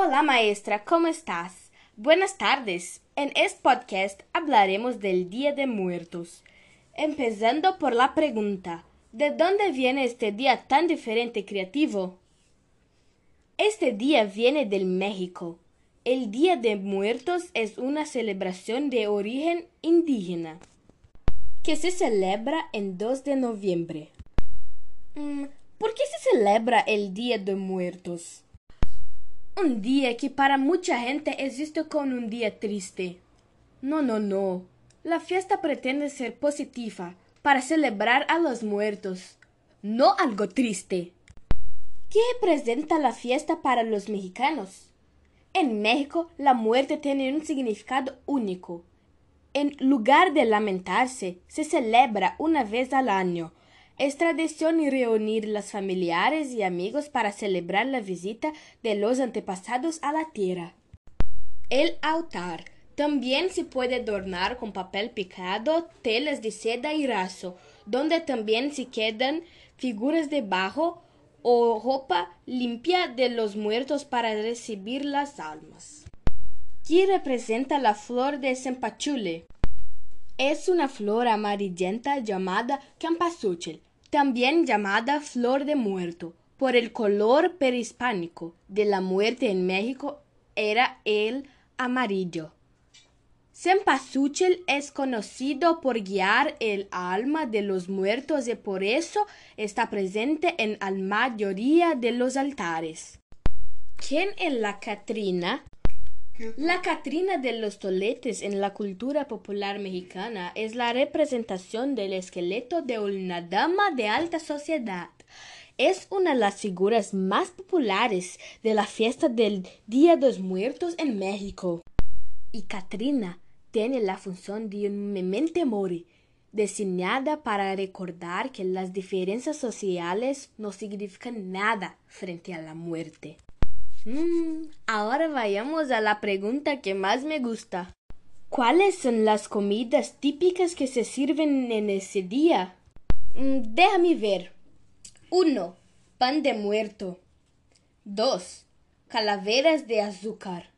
Hola maestra, ¿cómo estás? Buenas tardes. En este podcast hablaremos del Día de Muertos. Empezando por la pregunta, ¿de dónde viene este día tan diferente y creativo? Este día viene del México. El Día de Muertos es una celebración de origen indígena que se celebra en 2 de noviembre. Mm, ¿Por qué se celebra el Día de Muertos? Un día que para mucha gente es visto como un día triste. No, no, no. La fiesta pretende ser positiva para celebrar a los muertos, no algo triste. ¿Qué representa la fiesta para los mexicanos? En México, la muerte tiene un significado único. En lugar de lamentarse, se celebra una vez al año. Es tradición reunir los familiares y amigos para celebrar la visita de los antepasados a la tierra. El altar también se puede adornar con papel picado, telas de seda y raso, donde también se quedan figuras de bajo o ropa limpia de los muertos para recibir las almas. ¿Qué representa la flor de cempasúchil? Es una flor amarillenta llamada campasúchil, también llamada flor de muerto, por el color prehispánico de la muerte en México era el amarillo. Cempasúchil es conocido por guiar el alma de los muertos y por eso está presente en la mayoría de los altares. ¿Quién es la Catrina? La Catrina de los Toletes en la cultura popular mexicana es la representación del esqueleto de una dama de alta sociedad. Es una de las figuras más populares de la fiesta del Día de los Muertos en México. Y Catrina tiene la función de un memento mori, diseñada para recordar que las diferencias sociales no significan nada frente a la muerte. Mm, ahora vayamos a la pregunta que más me gusta. ¿Cuáles son las comidas típicas que se sirven en ese día? Mm, déjame ver. 1. Pan de muerto. 2. Calaveras de azúcar.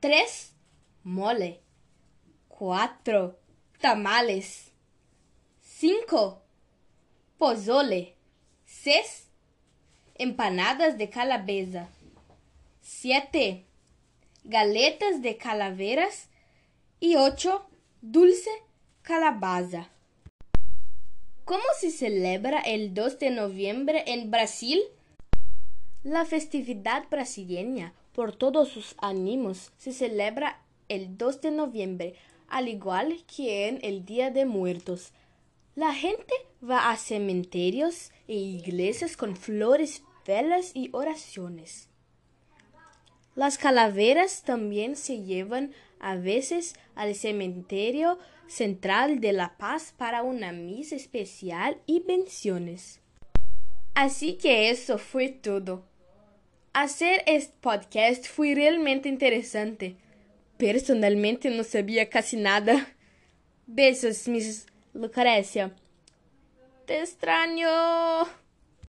3. Mole. 4. Tamales. 5. Pozole. 6. Empanadas de calabaza. 7. Galetas de calaveras. Y 8. Dulce calabaza. ¿Cómo se celebra el 2 de noviembre en Brasil? La festividad brasileña, por todos sus ánimos, se celebra el 2 de noviembre, al igual que en el Día de Muertos. La gente va a cementerios e iglesias con flores, velas y oraciones. Las calaveras también se llevan a veces al cementerio central de La Paz para una misa especial y bendiciones. Así que eso fue todo. Hacer este podcast fue realmente interesante. Personalmente no sabía casi nada. Besos, Miss Lucrecia. Te extraño.